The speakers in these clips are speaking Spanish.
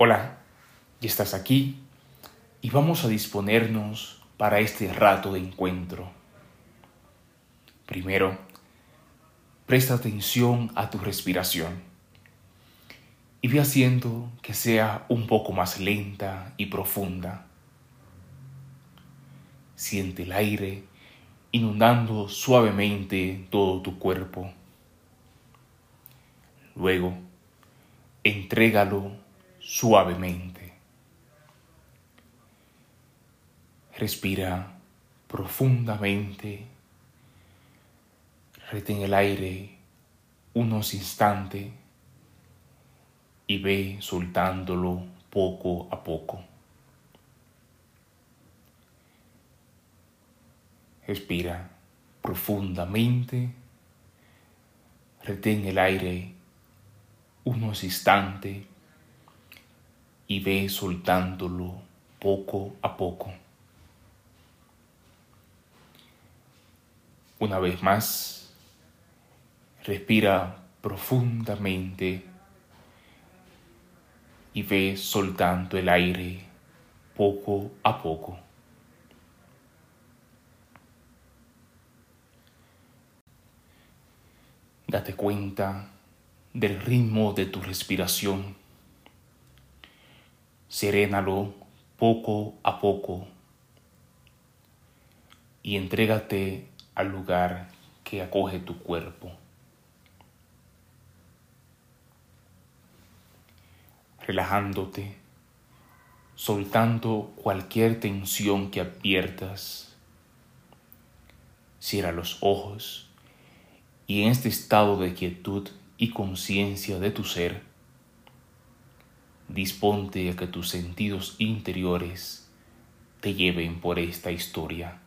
Hola, ya estás aquí y vamos a disponernos para este rato de encuentro. Primero, presta atención a tu respiración y ve haciendo que sea un poco más lenta y profunda. Siente el aire inundando suavemente todo tu cuerpo. Luego, entrégalo suavemente. Respira profundamente. Retén el aire unos instantes y ve soltándolo poco a poco. Respira profundamente. Retén el aire unos instantes y ve soltándolo poco a poco. Una vez más, respira profundamente y ve soltando el aire poco a poco. Date cuenta del ritmo de tu respiración serénalo poco a poco y entrégate al lugar que acoge tu cuerpo. Relajándote, soltando cualquier tensión que adviertas. Cierra los ojos y en este estado de quietud y conciencia de tu ser, disponte a que tus sentidos interiores te lleven por esta historia.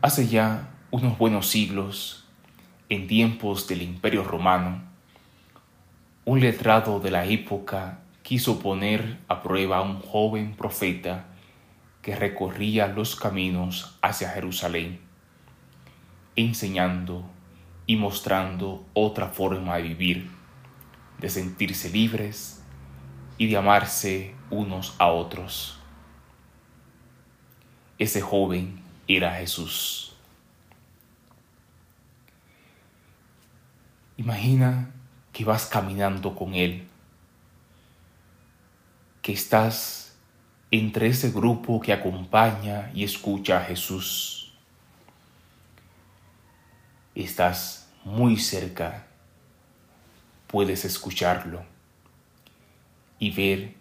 Hace ya unos buenos siglos, en tiempos del Imperio Romano, un letrado de la época quiso poner a prueba a un joven profeta que recorría los caminos hacia Jerusalén enseñando y mostrando otra forma de vivir, de sentirse libres y de amarse unos a otros. Ese joven era Jesús. Imagina que vas caminando con Él, que estás entre ese grupo que acompaña y escucha a Jesús estás muy cerca, puedes escucharlo y ver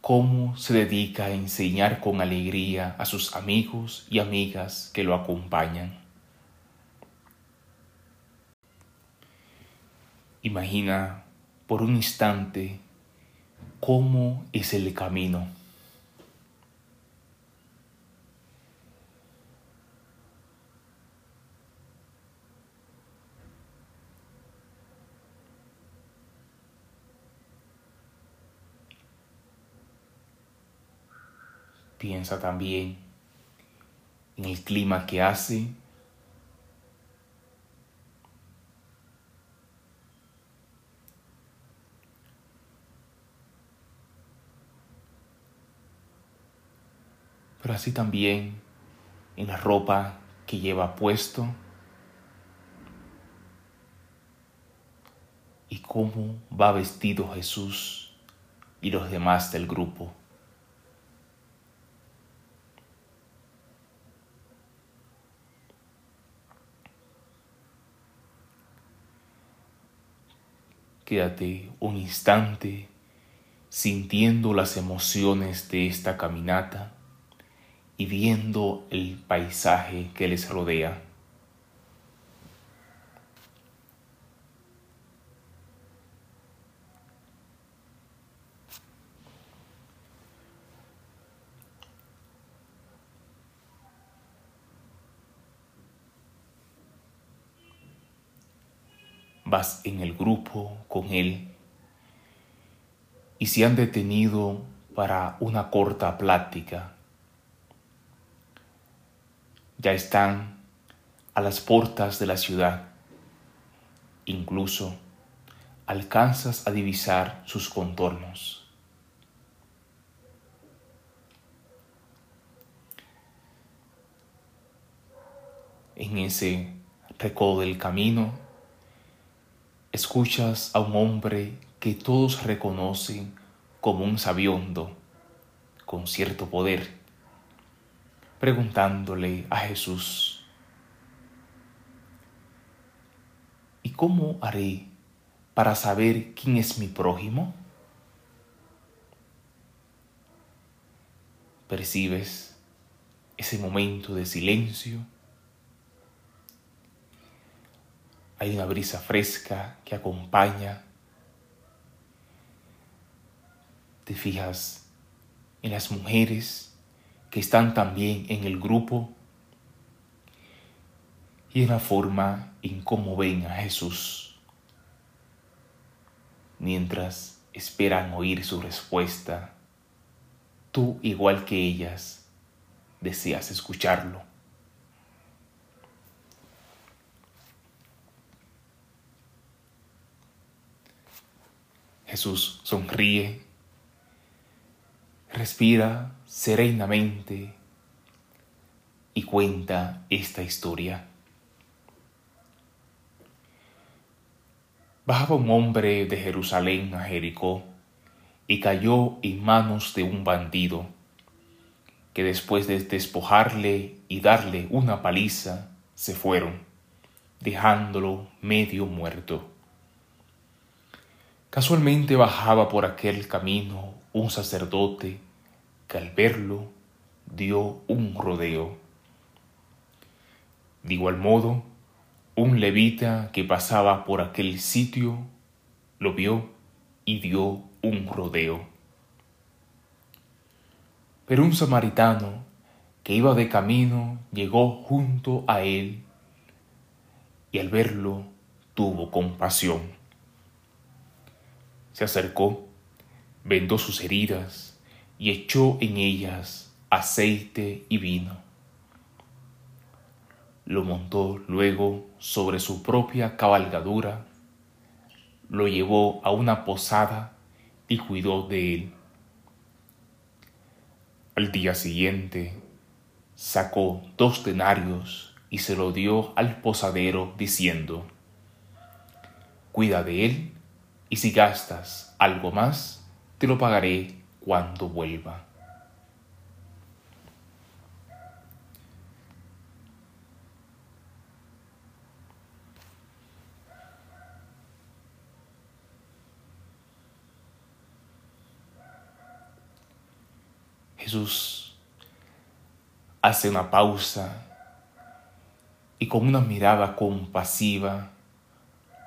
cómo se dedica a enseñar con alegría a sus amigos y amigas que lo acompañan. Imagina por un instante cómo es el camino Piensa también en el clima que hace. Pero así también en la ropa que lleva puesto. Y cómo va vestido Jesús y los demás del grupo. Quédate un instante sintiendo las emociones de esta caminata y viendo el paisaje que les rodea. Vas en el grupo con Él y se han detenido para una corta plática. Ya están a las puertas de la ciudad. Incluso alcanzas a divisar sus contornos. En ese recodo del camino, escuchas a un hombre que todos reconocen como un sabiondo con cierto poder, preguntándole a Jesús, ¿y cómo haré para saber quién es mi prójimo? ¿Percibes ese momento de silencio? Hay una brisa fresca que acompaña. Te fijas en las mujeres que están también en el grupo y en la forma en cómo ven a Jesús mientras esperan oír su respuesta. Tú, igual que ellas, deseas escucharlo. Jesús sonríe, respira serenamente y cuenta esta historia. Bajaba un hombre de Jerusalén a Jericó y cayó en manos de un bandido, que después de despojarle y darle una paliza, se fueron, dejándolo medio muerto. Casualmente bajaba por aquel camino un sacerdote que al verlo dio un rodeo. De igual modo, un levita que pasaba por aquel sitio lo vio y dio un rodeo. Pero un samaritano que iba de camino llegó junto a él y al verlo tuvo compasión. Se acercó, vendó sus heridas y echó en ellas aceite y vino lo montó luego sobre su propia cabalgadura, lo llevó a una posada y cuidó de él. Al día siguiente sacó dos denarios y se lo dio al posadero diciendo, Cuida de él y si gastas algo más, te lo pagaré cuando vuelva. Jesús hace una pausa y con una mirada compasiva,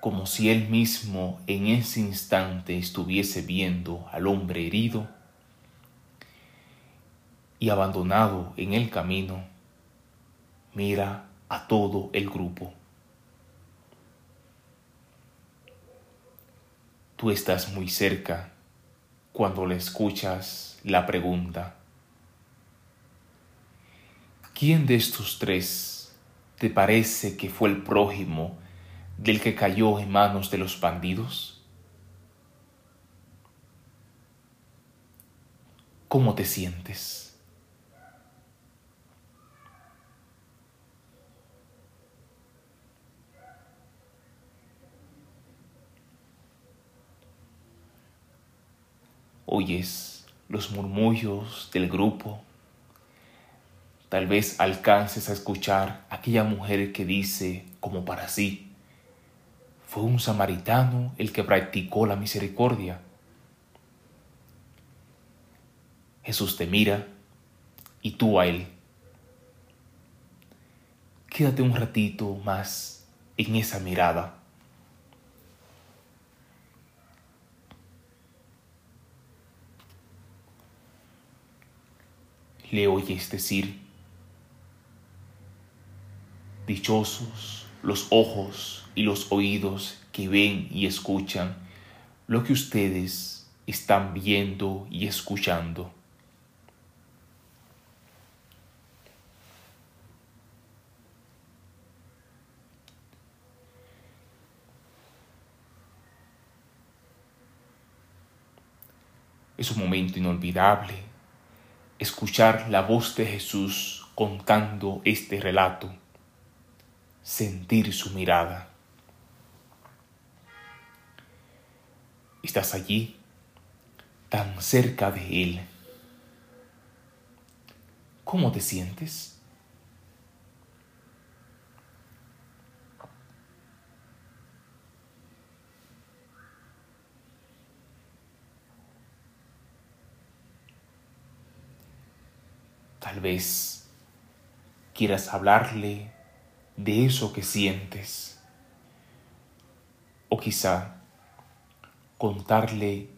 como si él mismo en ese instante estuviese viendo al hombre herido y abandonado en el camino, mira a todo el grupo. Tú estás muy cerca cuando le escuchas la pregunta, ¿Quién de estos tres te parece que fue el prójimo del que cayó en manos de los bandidos? ¿Cómo te sientes? Oyes los murmullos del grupo Tal vez alcances a escuchar aquella mujer que dice, como para sí, fue un samaritano el que practicó la misericordia. Jesús te mira y tú a Él. Quédate un ratito más en esa mirada. Le oyes decir, Dichosos los ojos y los oídos que ven y escuchan lo que ustedes están viendo y escuchando. Es un momento inolvidable escuchar la voz de Jesús contando este relato sentir su mirada. Estás allí, tan cerca de Él. ¿Cómo te sientes? Tal vez quieras hablarle de eso que sientes. O quizá contarle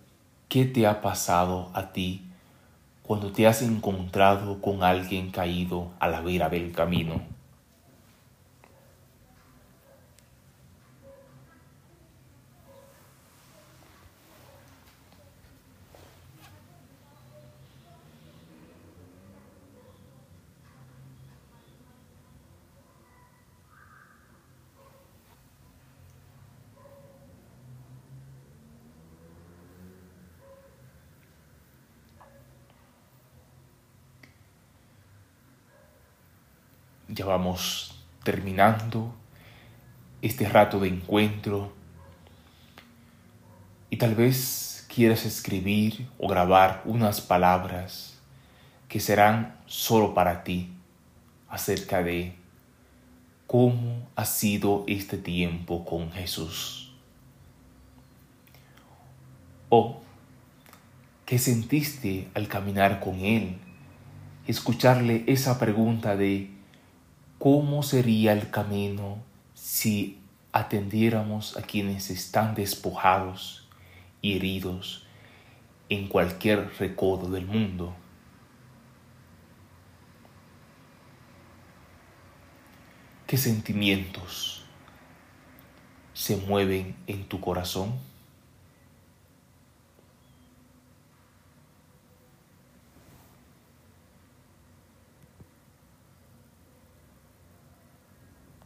qué te ha pasado a ti cuando te has encontrado con alguien caído a la vera del camino. Ya vamos terminando este rato de encuentro y tal vez quieras escribir o grabar unas palabras que serán solo para ti acerca de cómo ha sido este tiempo con Jesús. O qué sentiste al caminar con Él, escucharle esa pregunta de ¿Cómo sería el camino si atendiéramos a quienes están despojados y heridos en cualquier recodo del mundo? ¿Qué sentimientos se mueven en tu corazón?